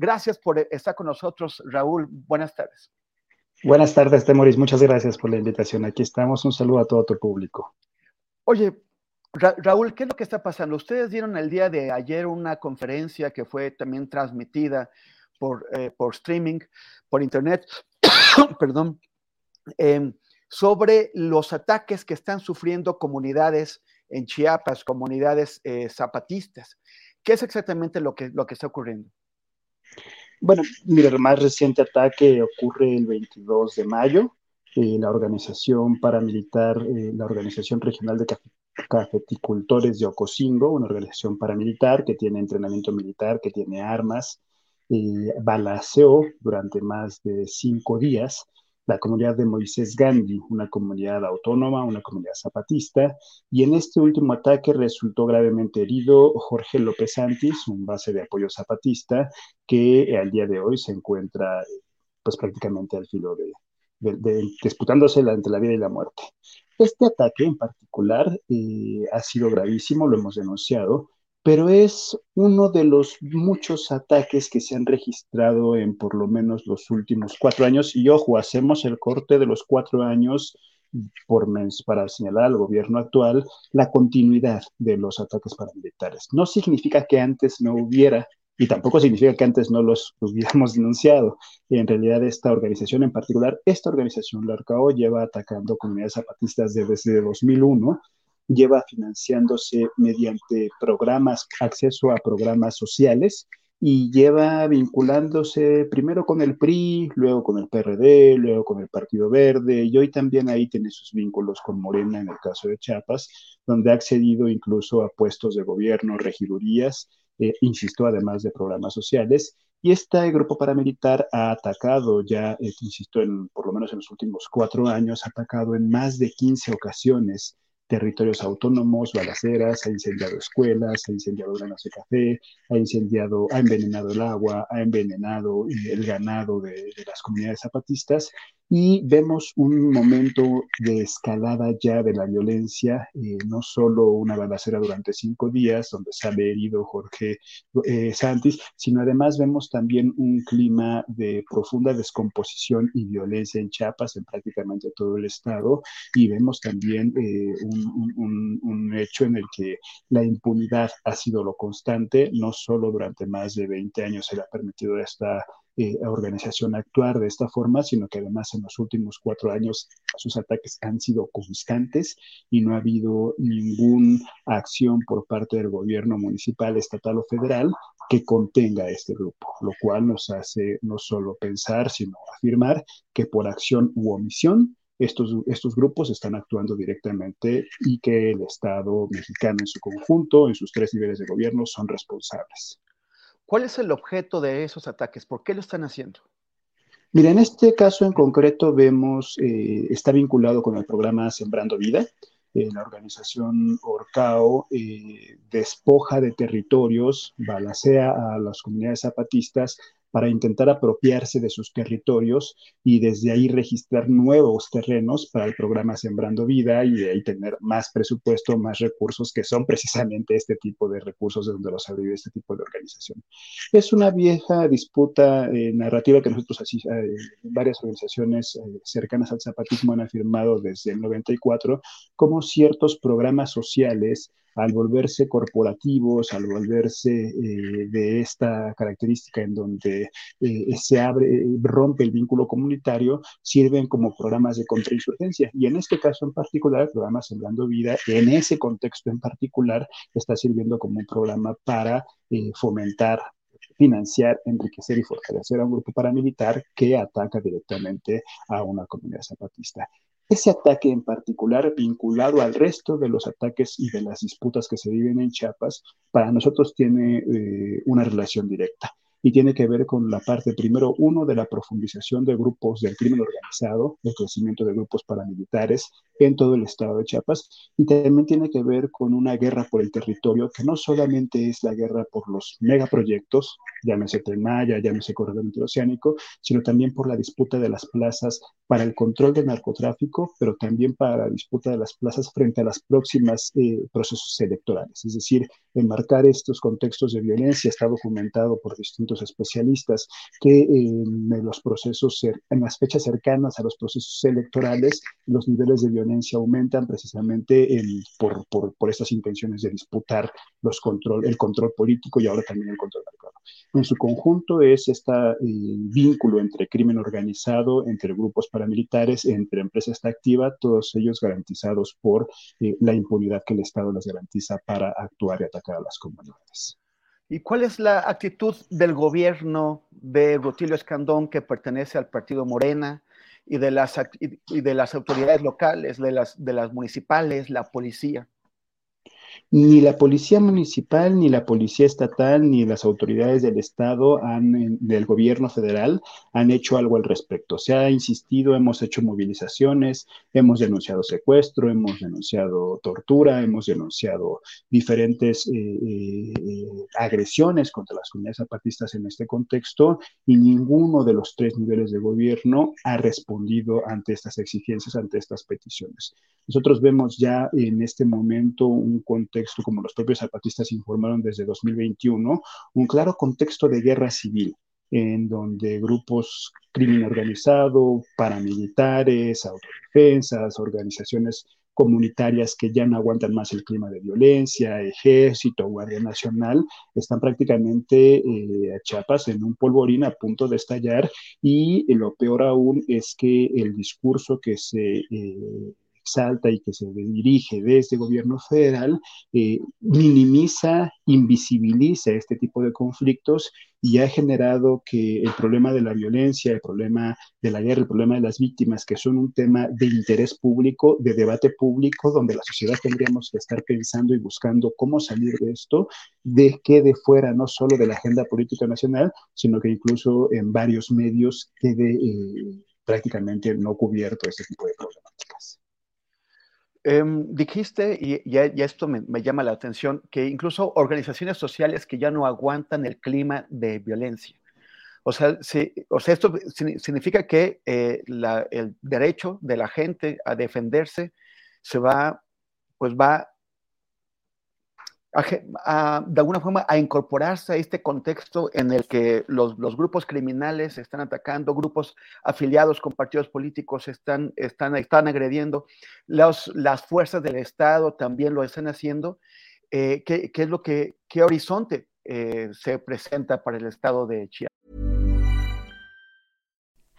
Gracias por estar con nosotros, Raúl. Buenas tardes. Buenas tardes, Temoris. Muchas gracias por la invitación. Aquí estamos. Un saludo a todo tu público. Oye, Ra Raúl, ¿qué es lo que está pasando? Ustedes dieron el día de ayer una conferencia que fue también transmitida por, eh, por streaming, por internet, perdón, eh, sobre los ataques que están sufriendo comunidades en Chiapas, comunidades eh, zapatistas. ¿Qué es exactamente lo que, lo que está ocurriendo? Bueno, mira, el más reciente ataque ocurre el 22 de mayo. Eh, la organización paramilitar, eh, la Organización Regional de Cafeticultores de Ocosingo, una organización paramilitar que tiene entrenamiento militar, que tiene armas, eh, balaceó durante más de cinco días la comunidad de Moisés Gandhi, una comunidad autónoma, una comunidad zapatista, y en este último ataque resultó gravemente herido Jorge López Santis, un base de apoyo zapatista, que al día de hoy se encuentra pues prácticamente al filo de, de, de disputándose entre la vida y la muerte. Este ataque en particular eh, ha sido gravísimo, lo hemos denunciado, pero es uno de los muchos ataques que se han registrado en por lo menos los últimos cuatro años. Y ojo, hacemos el corte de los cuatro años por mes para señalar al gobierno actual la continuidad de los ataques paramilitares. No significa que antes no hubiera y tampoco significa que antes no los hubiéramos denunciado. En realidad, esta organización en particular, esta organización, la ARCAO, lleva atacando comunidades zapatistas desde 2001 lleva financiándose mediante programas, acceso a programas sociales y lleva vinculándose primero con el PRI, luego con el PRD, luego con el Partido Verde y hoy también ahí tiene sus vínculos con Morena en el caso de Chiapas, donde ha accedido incluso a puestos de gobierno, regidurías, eh, insisto, además de programas sociales. Y este grupo paramilitar ha atacado ya, eh, insisto, en, por lo menos en los últimos cuatro años, ha atacado en más de 15 ocasiones territorios autónomos, balaceras, ha incendiado escuelas, ha incendiado granos de café, ha incendiado, ha envenenado el agua, ha envenenado el ganado de, de las comunidades zapatistas y vemos un momento de escalada ya de la violencia, eh, no solo una balacera durante cinco días donde sale herido Jorge eh, Santis, sino además vemos también un clima de profunda descomposición y violencia en Chiapas, en prácticamente todo el estado, y vemos también eh, un, un, un, hecho en el que la impunidad ha sido lo constante, no solo durante más de 20 años se le ha permitido esta eh, organización actuar de esta forma, sino que además en los últimos cuatro años sus ataques han sido constantes y no ha habido ninguna acción por parte del gobierno municipal, estatal o federal que contenga a este grupo, lo cual nos hace no solo pensar, sino afirmar que por acción u omisión estos, estos grupos están actuando directamente y que el Estado mexicano en su conjunto, en sus tres niveles de gobierno, son responsables. ¿Cuál es el objeto de esos ataques? ¿Por qué lo están haciendo? Mira, en este caso en concreto vemos, eh, está vinculado con el programa Sembrando Vida. Eh, la organización Orcao eh, despoja de territorios, balacea a las comunidades zapatistas para intentar apropiarse de sus territorios y desde ahí registrar nuevos terrenos para el programa Sembrando Vida y de ahí tener más presupuesto, más recursos, que son precisamente este tipo de recursos de donde los abrió este tipo de organización. Es una vieja disputa eh, narrativa que nosotros así, eh, varias organizaciones eh, cercanas al zapatismo han afirmado desde el 94 como ciertos programas sociales al volverse corporativos, al volverse eh, de esta característica en donde eh, se abre, rompe el vínculo comunitario, sirven como programas de contrainsurgencia. Y en este caso en particular, el programa Sembrando Vida, en ese contexto en particular, está sirviendo como un programa para eh, fomentar financiar, enriquecer y fortalecer a un grupo paramilitar que ataca directamente a una comunidad zapatista. Ese ataque en particular, vinculado al resto de los ataques y de las disputas que se viven en Chiapas, para nosotros tiene eh, una relación directa y tiene que ver con la parte, primero, uno, de la profundización de grupos del crimen organizado, el crecimiento de grupos paramilitares en todo el estado de Chiapas, y también tiene que ver con una guerra por el territorio, que no solamente es la guerra por los megaproyectos, llámese Tren Maya, llámese Corredor Interoceánico, sino también por la disputa de las plazas para el control del narcotráfico, pero también para la disputa de las plazas frente a las próximas eh, procesos electorales. Es decir, enmarcar estos contextos de violencia está documentado por distintos especialistas que en los procesos, en las fechas cercanas a los procesos electorales, los niveles de violencia aumentan precisamente por, por, por, estas intenciones de disputar los control, el control político y ahora también el control mercado. En su conjunto es este vínculo entre crimen organizado, entre grupos paramilitares, entre empresas activa, todos ellos garantizados por eh, la impunidad que el Estado les garantiza para actuar y atacar a las comunidades. ¿Y cuál es la actitud del gobierno de Rutilio Escandón, que pertenece al partido Morena, y de las, y de las autoridades locales, de las, de las municipales, la policía? Ni la policía municipal, ni la policía estatal, ni las autoridades del Estado, del gobierno federal, han hecho algo al respecto. Se ha insistido, hemos hecho movilizaciones, hemos denunciado secuestro, hemos denunciado tortura, hemos denunciado diferentes eh, eh, agresiones contra las comunidades zapatistas en este contexto y ninguno de los tres niveles de gobierno ha respondido ante estas exigencias, ante estas peticiones. Nosotros vemos ya en este momento un contexto, como los propios zapatistas informaron desde 2021, un claro contexto de guerra civil en donde grupos crimen organizado, paramilitares, autodefensas, organizaciones comunitarias que ya no aguantan más el clima de violencia, ejército, Guardia Nacional, están prácticamente eh, a Chiapas en un polvorín a punto de estallar. Y lo peor aún es que el discurso que se eh, exalta y que se dirige desde el gobierno federal, eh, minimiza, invisibiliza este tipo de conflictos y ha generado que el problema de la violencia, el problema de la guerra, el problema de las víctimas, que son un tema de interés público, de debate público, donde la sociedad tendríamos que estar pensando y buscando cómo salir de esto, de que de fuera no solo de la agenda política nacional, sino que incluso en varios medios quede eh, prácticamente no cubierto este tipo de problemáticas. Em, dijiste, y ya, esto me, llama la atención, que incluso organizaciones sociales que ya no aguantan el clima de violencia. O sea, o sea esto significa que eh, el derecho de la gente a defenderse se va, pues va de alguna forma a incorporarse a este contexto en el que los, grupos criminales están atacando, grupos afiliados con partidos políticos están, están, están agrediendo, los, las fuerzas del Estado también lo están haciendo. Eh, ¿qué, ¿qué, es lo que, qué horizonte eh, se presenta para el Estado de Chiapas?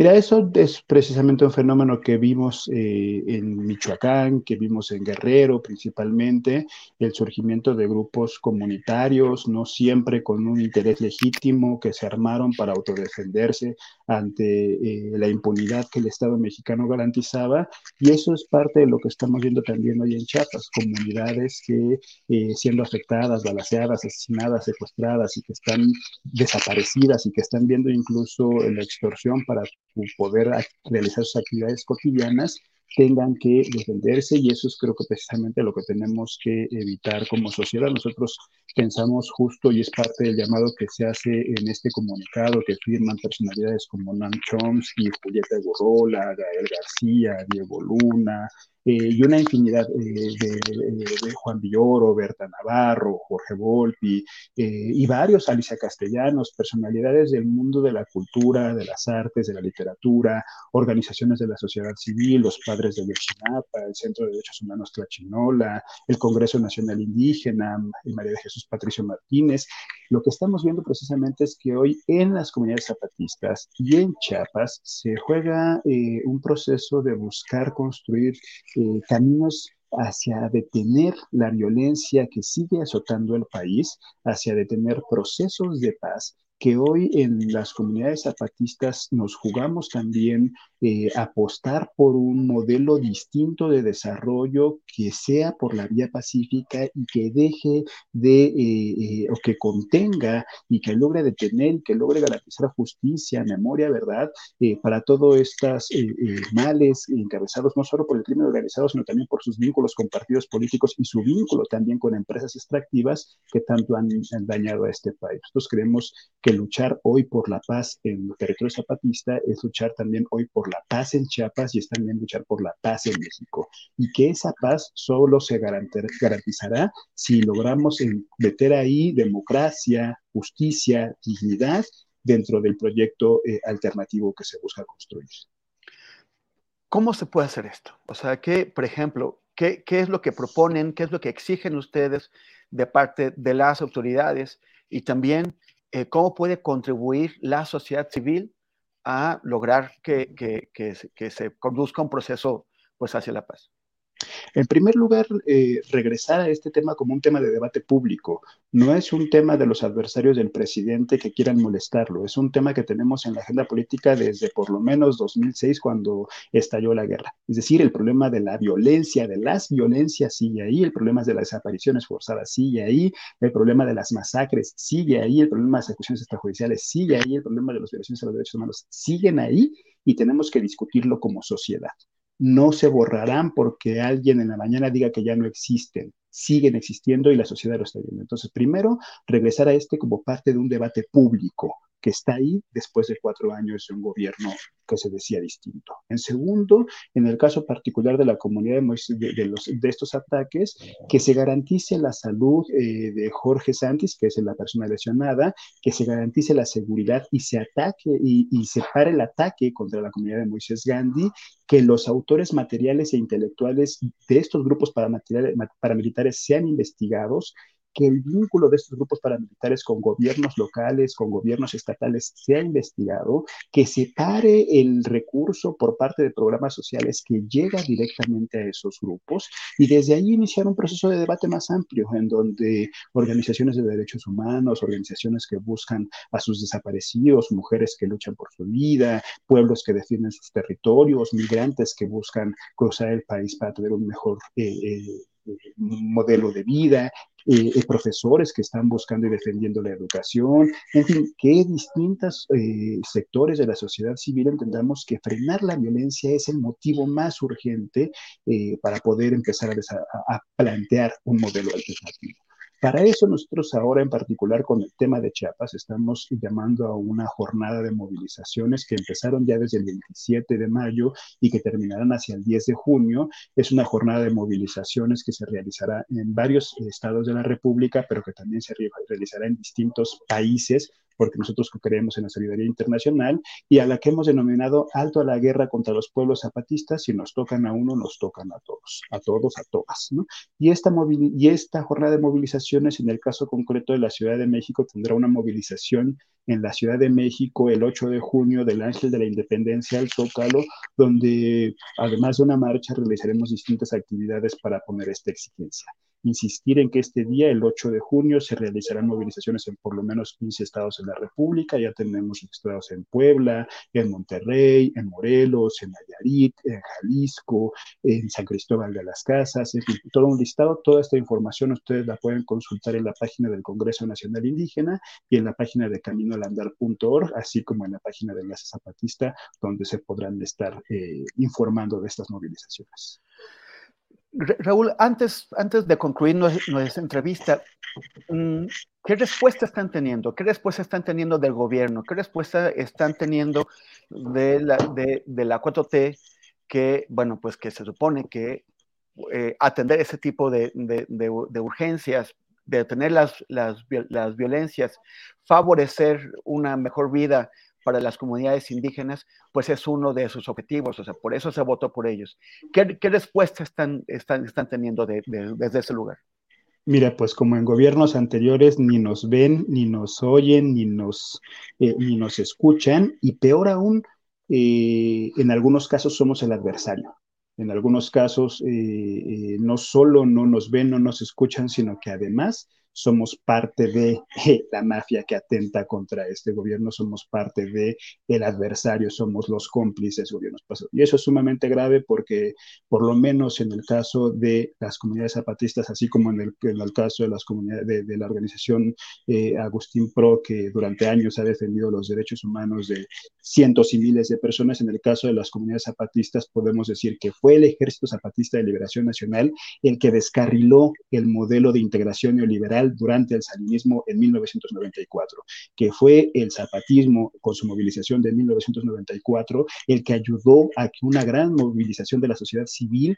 Mira, eso es precisamente un fenómeno que vimos eh, en Michoacán, que vimos en Guerrero principalmente, el surgimiento de grupos comunitarios, no siempre con un interés legítimo, que se armaron para autodefenderse ante eh, la impunidad que el Estado mexicano garantizaba. Y eso es parte de lo que estamos viendo también hoy en Chiapas, comunidades que eh, siendo afectadas, balaceadas, asesinadas, secuestradas y que están desaparecidas y que están viendo incluso la extorsión para poder realizar sus actividades cotidianas, tengan que defenderse y eso es creo que precisamente lo que tenemos que evitar como sociedad. Nosotros pensamos justo y es parte del llamado que se hace en este comunicado que firman personalidades como Nan Chomsky, Julieta Gurrola, Gael García, Diego Luna, y una infinidad eh, de, Juan Villoro, Berta Navarro, Jorge Volpi eh, y varios, Alicia Castellanos, personalidades del mundo de la cultura, de las artes, de la literatura, organizaciones de la sociedad civil, los padres de Yochinapa, el Centro de Derechos Humanos Tlachinola, el Congreso Nacional Indígena, María de Jesús Patricio Martínez. Lo que estamos viendo precisamente es que hoy en las comunidades zapatistas y en Chiapas se juega un proceso de buscar construir eh, caminos hacia detener la violencia que sigue azotando el país, hacia detener procesos de paz que hoy en las comunidades zapatistas nos jugamos también eh, apostar por un modelo distinto de desarrollo que sea por la vía pacífica y que deje de, eh, eh, o que contenga y que logre detener que logre garantizar justicia, memoria, verdad, para todos estos males encabezados no solo por el crimen organizado, sino también por sus vínculos con partidos políticos y su vínculo también con empresas extractivas que tanto han, han dañado a este país. Nosotros creemos que luchar hoy por la paz en el territorio zapatista es luchar también hoy por la paz en Chiapas y es también luchar por la paz en México. Y que esa paz solo se garantizará si logramos meter ahí democracia, justicia, dignidad dentro del proyecto eh, alternativo que se busca construir. ¿Cómo se puede hacer esto? O sea, que, por ejemplo, ¿qué, ¿qué, es lo que proponen? ¿Qué es lo que exigen ustedes de parte de las autoridades? Y también, eh, ¿cómo puede contribuir la sociedad civil a lograr que, que, se conduzca un proceso pues, hacia la paz. En primer lugar, eh, regresar a este tema como un tema de debate público. No es un tema de los adversarios del presidente que quieran molestarlo, es un tema que tenemos en la agenda política desde por lo menos 2006 cuando estalló la guerra. Es decir, el problema de la violencia, de las violencias sigue ahí, el problema de las desapariciones forzadas sigue ahí, el problema de las masacres sigue ahí, el problema de las ejecuciones extrajudiciales sigue ahí, el problema de las violaciones a los derechos humanos siguen ahí y tenemos que discutirlo como sociedad no se borrarán porque alguien en la mañana diga que ya no existen, siguen existiendo y la sociedad lo está viendo. Entonces, primero, regresar a este como parte de un debate público que está ahí después de cuatro años de un gobierno que se decía distinto. En segundo, en el caso particular de la comunidad de, los, de estos ataques, que se garantice la salud eh, de Jorge Santis, que es la persona lesionada, que se garantice la seguridad y se ataque y, y se pare el ataque contra la comunidad de Moisés Gandhi, que los autores materiales e intelectuales de estos grupos paramilitares sean investigados que el vínculo de estos grupos paramilitares con gobiernos locales, con gobiernos estatales, sea investigado, que se pare el recurso por parte de programas sociales que llega directamente a esos grupos y desde ahí iniciar un proceso de debate más amplio en donde organizaciones de derechos humanos, organizaciones que buscan a sus desaparecidos, mujeres que luchan por su vida, pueblos que defienden sus territorios, migrantes que buscan cruzar el país para tener un mejor eh, eh, modelo de vida, eh, eh, profesores que están buscando y defendiendo la educación, en fin, que distintos eh, sectores de la sociedad civil entendamos que frenar la violencia es el motivo más urgente para poder empezar a plantear un modelo alternativo. Para eso nosotros ahora en particular con el tema de Chiapas estamos llamando a una jornada de movilizaciones que empezaron ya desde el 27 de mayo y que terminarán hacia el 10 de junio. Es una jornada de movilizaciones que se realizará en varios estados de la República, pero que también se realizará en distintos países porque nosotros creemos en la solidaridad internacional y a la que hemos denominado alto a la guerra contra los pueblos zapatistas, si nos tocan a uno, nos tocan a todos, a todos, a todas. Y, esta y esta jornada de movilizaciones, en el caso concreto de la Ciudad de México, tendrá una movilización en la Ciudad de México el 8 de junio del Ángel de la Independencia al Zócalo, donde además de una marcha realizaremos distintas actividades para poner esta exigencia insistir en que este día, el 8 de junio, se realizarán movilizaciones en por lo menos 15 estados de la República. Ya tenemos estados en Puebla, en Monterrey, en Morelos, en Nayarit, en Jalisco, en San Cristóbal de las Casas, en fin, todo un listado. Toda esta información ustedes la pueden consultar en la página del Congreso Nacional Indígena y en la página de caminolandar.org, así como en la página de Enlace Zapatista, donde se podrán estar eh, informando de estas movilizaciones. Raúl, antes, antes de concluir nuestra, entrevista, mm, ¿qué respuesta están teniendo? ¿Qué respuesta están teniendo del gobierno? ¿Qué respuesta están teniendo de la, de, la 4T que, bueno, pues que se supone que eh, atender ese tipo de, de urgencias, detener las, las violencias, favorecer una mejor vida para las comunidades indígenas, pues es uno de sus objetivos, o sea, por eso se votó por ellos. ¿Qué, qué respuesta están, están, están teniendo desde ese lugar? Mira, pues como en gobiernos anteriores ni nos ven, ni nos oyen, ni nos, eh, ni nos escuchan, y peor aún, eh, en algunos casos somos el adversario. En algunos casos eh, no solo no nos ven, no nos escuchan, sino que además somos parte de la mafia que atenta contra este gobierno, somos parte de el adversario, somos los cómplices gobiernos pasados. Y eso es sumamente grave porque, por lo menos en el caso de las comunidades zapatistas, así como en el, en el caso de las comunidades de, la organización eh, Agustín Pro, que durante años ha defendido los derechos humanos de cientos y miles de personas, en el caso de las comunidades zapatistas, podemos decir que fue el Ejército Zapatista de Liberación Nacional el que descarriló el modelo de integración neoliberal durante el salinismo en 1994, que fue el zapatismo con su movilización de 1994 el que ayudó a que una gran movilización de la sociedad civil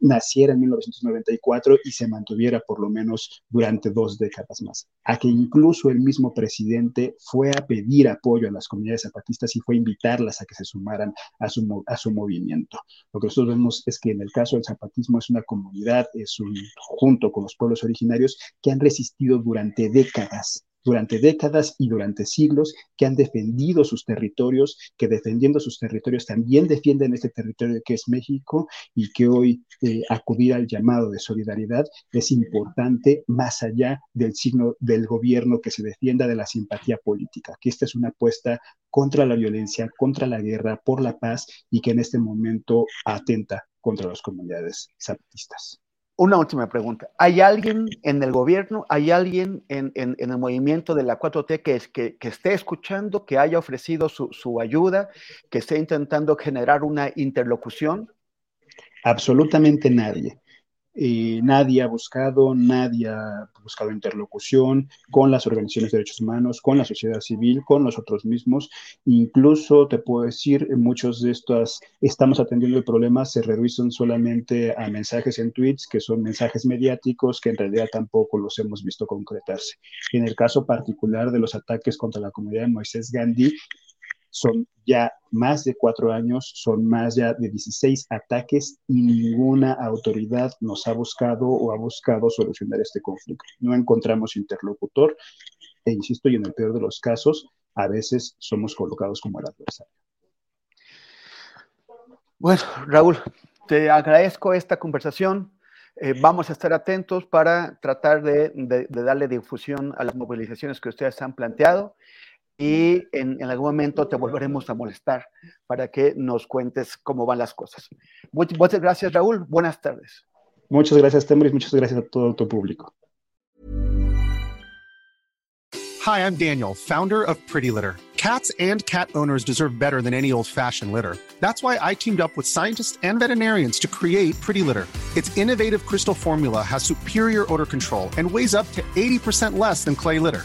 naciera en 1994 y se mantuviera por lo menos durante dos décadas más. A que incluso el mismo presidente fue a pedir apoyo a las comunidades zapatistas y fue a invitarlas a que se sumaran a su, a su movimiento. Lo que nosotros vemos es que en el caso del zapatismo es una comunidad, es un, junto con los pueblos originarios, que han resistido durante décadas durante décadas y durante siglos que han defendido sus territorios, que defendiendo sus territorios también defienden este territorio que es México y que hoy eh, acudir al llamado de solidaridad es importante más allá del signo del gobierno que se defienda de la simpatía política, que esta es una apuesta contra la violencia, contra la guerra, por la paz y que en este momento atenta contra las comunidades zapatistas. Una última pregunta. ¿Hay alguien en el gobierno, hay alguien en, el movimiento de la 4T que, que, que esté escuchando, que haya ofrecido su, ayuda, que esté intentando generar una interlocución? Absolutamente nadie. Eh, nadie ha buscado, nadie ha buscado interlocución con las organizaciones de derechos humanos, con la sociedad civil, con nosotros mismos. Incluso te puedo decir, muchos de estos estamos atendiendo el problema se reducen solamente a mensajes en tweets, que son mensajes mediáticos que en realidad tampoco los hemos visto concretarse. En el caso particular de los ataques contra la comunidad de Moisés Gandhi, son ya más de cuatro años, son más ya de 16 ataques y ninguna autoridad nos ha buscado o ha buscado solucionar este conflicto. No encontramos interlocutor e insisto, y en el peor de los casos, a veces somos colocados como el adversario. Bueno, Raúl, te agradezco esta conversación. Eh, vamos a estar atentos para tratar de, darle difusión a las movilizaciones que ustedes han planteado y en, algún momento te volveremos a molestar para que nos cuentes cómo van las cosas. Muchas, gracias, Raúl. Buenas tardes. Muchas gracias, Tembris. Muchas gracias a todo tu público. Hi, I'm Daniel, founder of Pretty Litter. Cats and cat owners deserve better than any old-fashioned litter. That's why I teamed up with scientists and veterinarians to create Pretty Litter. Its innovative crystal formula has superior odor control and weighs up to 80% less than clay litter.